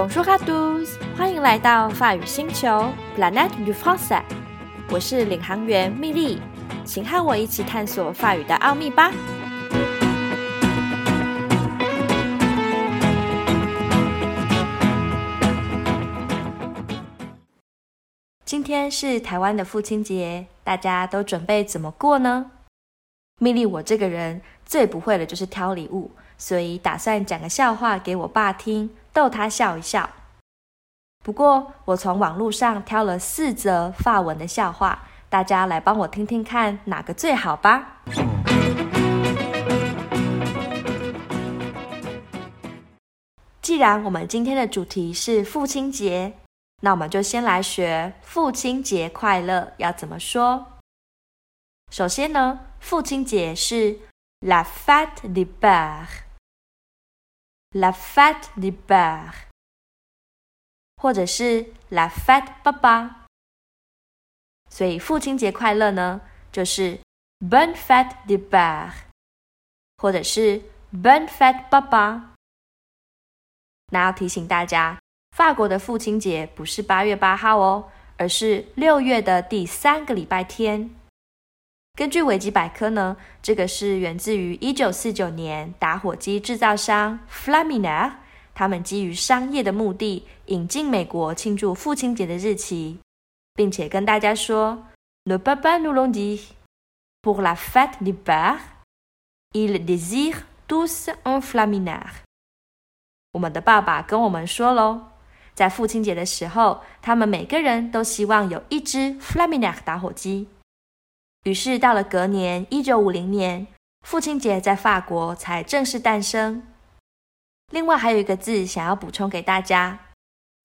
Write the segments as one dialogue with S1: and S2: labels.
S1: Bonjour à tous，欢迎来到法语星球 Planète du Français。我是领航员蜜莉，请和我一起探索法语的奥秘吧。今天是台湾的父亲节，大家都准备怎么过呢？蜜莉，我这个人最不会的就是挑礼物，所以打算讲个笑话给我爸听，逗他笑一笑。不过，我从网络上挑了四则法文的笑话，大家来帮我听听看哪个最好吧。既然我们今天的主题是父亲节，那我们就先来学“父亲节快乐”要怎么说。首先呢，父亲节是 La fête du La fête du père，或者是 La fête 爸爸。所以父亲节快乐呢，就是 Bonne fête du père，或者是 Bonne fête 爸爸。那要提醒大家，法国的父亲节不是八月八号哦，而是六月的第三个礼拜天。根据维基百科呢，这个是源自于一九四九年打火机制造商 Flamina，他们基于商业的目的引进美国庆祝父亲节的日期，并且跟大家说：“Le papa nous l'a dit pour la fête du père, il désire tous un Flamina。”我们的爸爸跟我们说喽，在父亲节的时候，他们每个人都希望有一只 Flamina 打火机。于是到了隔年，一九五零年，父亲节在法国才正式诞生。另外还有一个字想要补充给大家，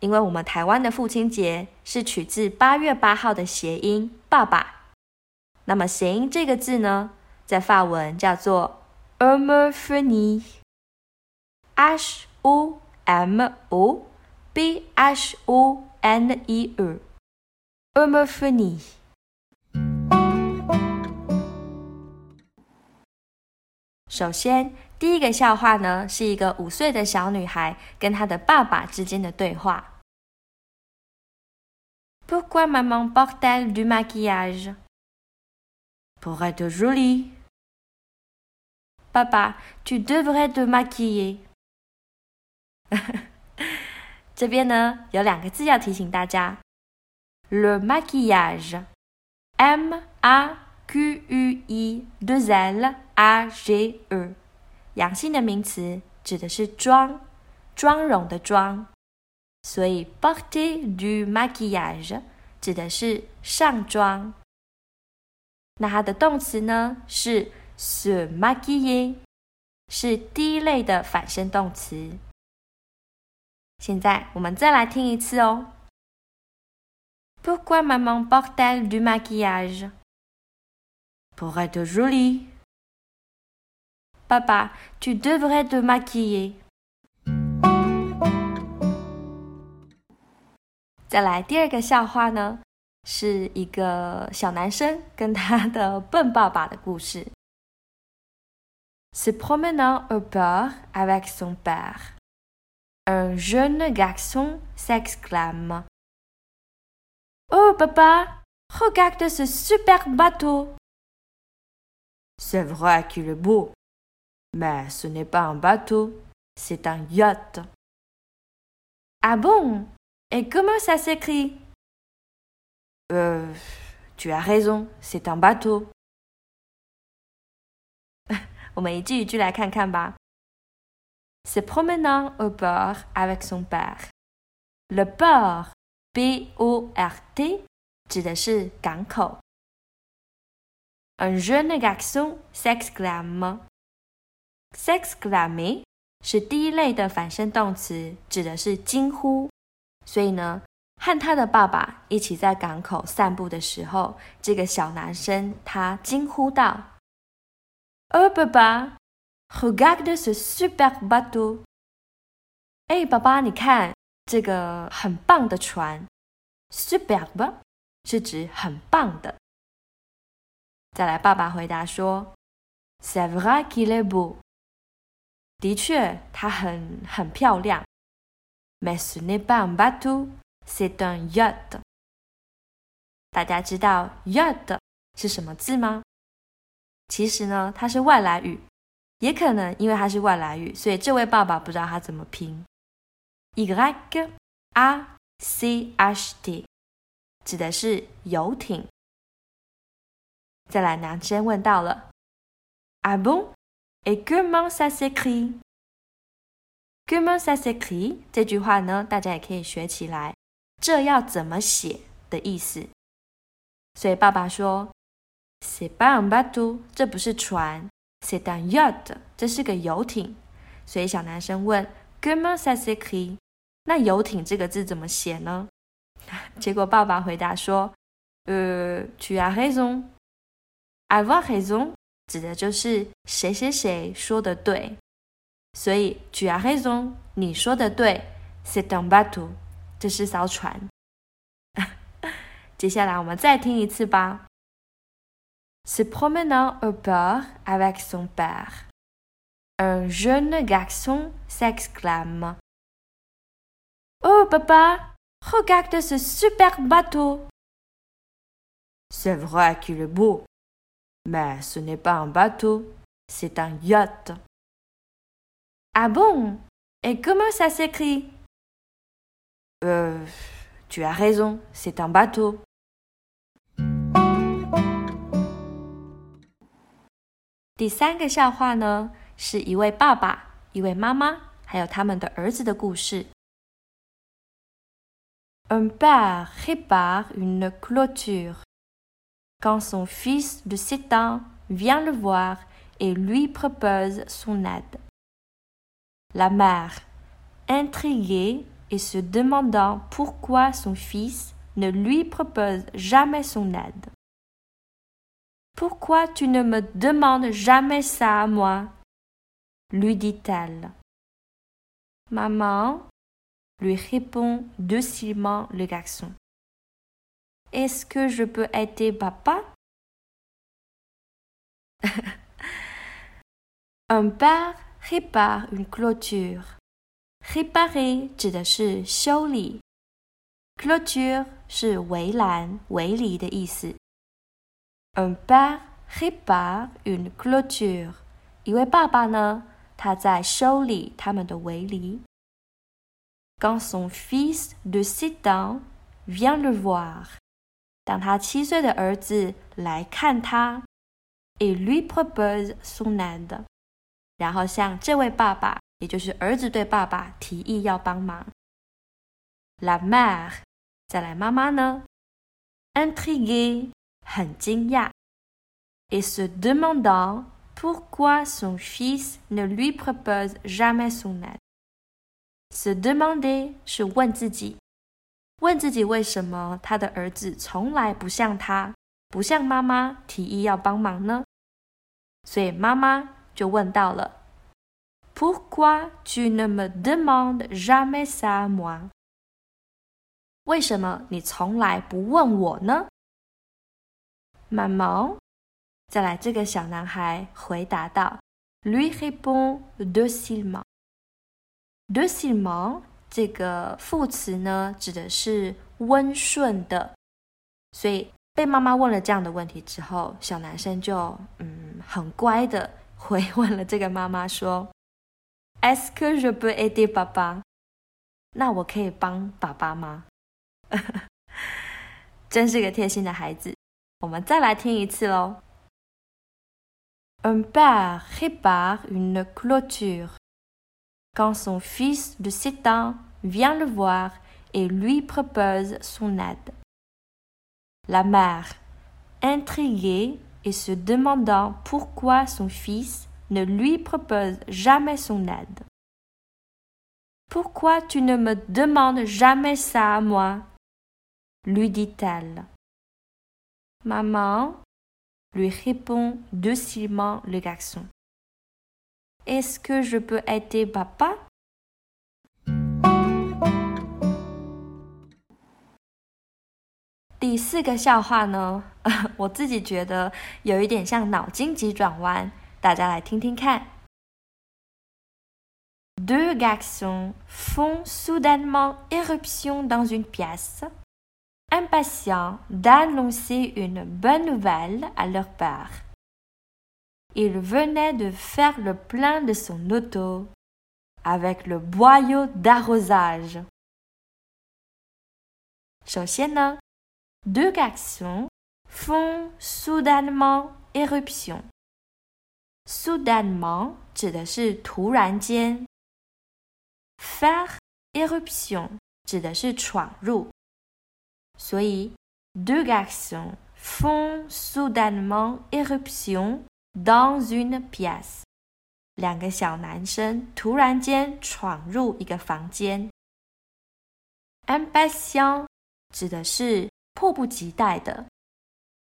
S1: 因为我们台湾的父亲节是取自八月八号的谐音“爸爸”。那么谐音这个字呢，在法文叫做 “a m e f r n i h u m o b h u n i e a m e f r n i 首先，第一个笑话呢，是一个五岁的小女孩跟她的爸爸之间的对话。Pourquoi maman porte-t-elle du maquillage? Pour être jolie. 爸爸，tu devrais te maquiller. 这边呢有两个字要提醒大家：le maquillage，m a。Q U E 的 L A G E，阳性的名词指的是妆、妆容的妆，所以 porter du maquillage 指的是上妆。那它的动词呢是 se maquiller，是第一类的反身动词。现在我们再来听一次哦。Pourquoi maman porte-t-elle du maquillage? Pour être jolie. Papa, tu devrais te maquiller. 再来第二个笑话呢，是一个小男生跟他的笨爸爸的故事。Se promenant au parc avec son père, un jeune garçon s'exclame Oh papa, regarde ce super bateau! C'est vrai qu'il est beau, mais ce n'est pas un bateau, c'est un yacht. Ah bon Et comment ça s'écrit Euh, tu as raison, c'est un bateau. 我们一句一句来看看吧。Se promenant au port avec son père. Le port, B-O-R-T，指的是港口。 Un jeune garçon s'exclame. S'exclamer 是第一类的反身动词，指的是惊呼。所以呢，和他的爸爸一起在港口散步的时候，这个小男生他惊呼道：“Oh, papa, regarde ce super bateau！” 哎，爸爸，你看这个很棒的船。Superbe 是指很棒的。再来，爸爸回答说：“C'est vrai qu'il est beau。”的确，它很很漂亮。Mais ce n'est pas un bateau, c'est un yacht。大家知道 yacht 是什么字吗？其实呢，它是外来语，也可能因为它是外来语，所以这位爸爸不知道它怎么拼。y a c h t 指的是游艇。再来，男生问到了：“Ah bon? Et comment ça s'écrit? Comment ça s'écrit？” 这句话呢，大家也可以学起来。这要怎么写的意思？所以爸爸说：“C'est pas un bateau，这不是船；c'est un yacht，这是个游艇。”所以小男生问：“Comment ça s'écrit？” 那游艇这个字怎么写呢？结果爸爸回答说：“呃，tu as raison，avoir raison 指的就是谁谁谁说的对。所以 tu as raison，你说的对，c'est un bateau，这是艘船。”接下来我们再听一次吧。Se promenant au bord avec son père, un jeune garçon s'exclame Oh papa, regarde ce super bateau. C'est vrai qu'il est beau, mais ce n'est pas un bateau, c'est un yacht. Ah bon Et comment ça s'écrit Euh, tu as raison, c'est un bateau. 第三个笑话呢，是一位爸爸、一位妈妈，还有他们的儿子的故事。Un père répare une clôture quand son fils de sept ans vient le voir et lui propose son aide. La mère, intriguée et se demandant pourquoi son fils ne lui propose jamais son aide, pourquoi tu ne me demandes jamais ça à moi? lui dit-elle. Maman, lui répond docilement le garçon. Est-ce que je peux aider papa Un père répare une clôture. Réparer 指的是修理，clôture 是围栏、围篱的意思。Un père répare une clôture。一位爸爸呢，他在修理他们的围篱。Quand son fils de sept ans vient le voir， 当他七岁的儿子来看他，et lui propose son aide，然后向这位爸爸，也就是儿子对爸爸提议要帮忙。La mère，再来妈妈呢？Intriguée。很惊讶，et se demandant pourquoi son fils ne lui propose jamais son aide。se demander 是问自己，问自己为什么他的儿子从来不向他，不向妈妈提议要帮忙呢？所以妈妈就问到了：Pourquoi tu ne me demandes jamais ça moi？为什么你从来不问我呢？慢毛，再来，这个小男孩回答道：“Lui répond docilement。docilement 这个副词呢，指的是温顺的。所以被妈妈问了这样的问题之后，小男生就嗯很乖的回问了这个妈妈说：“Est-ce que je peux aider papa？那我可以帮爸爸吗？” 真是个贴心的孩子。我们再来听一次喽。Un père répare une clôture quand son fils de sept ans vient le voir et lui propose son aide. La mère, intriguée et se demandant pourquoi son fils ne lui propose jamais son aide. Pourquoi tu ne me demandes jamais ça à moi? lui dit-elle. Maman, lui répond docilement le garçon. Est-ce que je peux aider papa? 第四个笑话呢，我自己觉得有一点像脑筋急转弯，大家来听听看。 deux garçons font soudainement éruption dans une pièce, impatients d'annoncer une bonne nouvelle à leur père. Il venait de faire le plein de son auto avec le boyau d'arrosage. deux garçons font soudainement éruption. Soudainement 指的是突然间，faire éruption 指的是闯入，所以 deux garçons font soudainement éruption dans une pièce。两个小男生突然间闯入一个房间。impatient 指的是迫不及待的，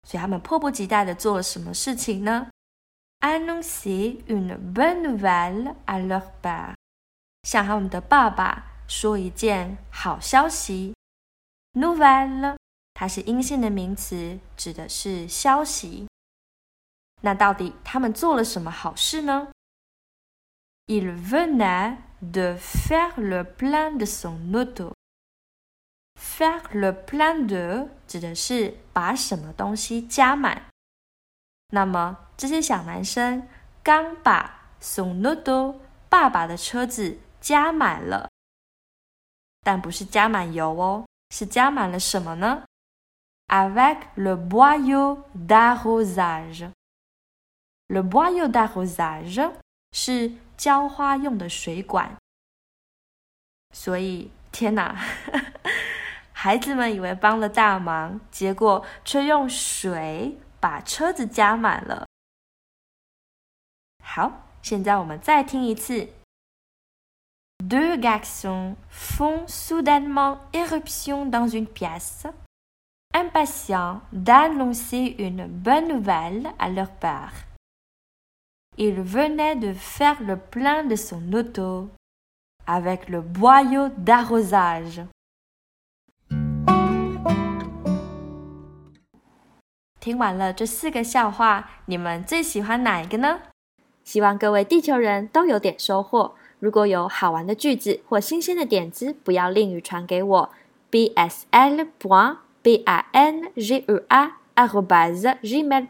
S1: 所以他们迫不及待的做了什么事情呢？annoncer une bonne nouvelle à leur père，向他们的爸爸说一件好消息。nouvelle 它是阴性的名词，指的是消息。那到底他们做了什么好事呢？Il venait de faire le plein de son auto。faire le plein de 指的是把什么东西加满。那么这些小男生刚把 son auto 爸爸的车子加满了，但不是加满油哦，是加满了什么呢？Avec le boyau d'arrosage。Le boyau d'arrosage 是浇花用的水管。所以，天哪！孩子们以为帮了大忙，结果却用水。把车子加满了。好，现在我们再听一次。Deux garçons font soudainement éruption dans une pièce, impatients d'annoncer une bonne nouvelle à leur père. Il venait de faire le plein de son auto avec le boyau d'arrosage. 听完了这四个笑话，你们最喜欢哪一个呢？希望各位地球人都有点收获。如果有好玩的句子或新鲜的点子，不要吝于传给我。b s l point b a n g u a arrobase gmail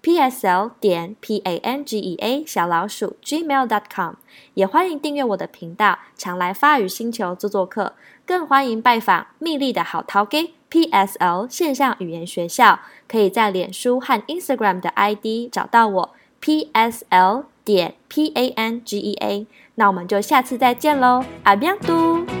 S1: p s l 点 p a n g e a 小老鼠 gmail dot com。也欢迎订阅我的频道，常来发语星球做做客。更欢迎拜访蜜莉的好淘 gay。PSL 线上语言学校，可以在脸书和 Instagram 的 ID 找到我，PSL 点 P A N G E A。那我们就下次再见喽，阿比安都。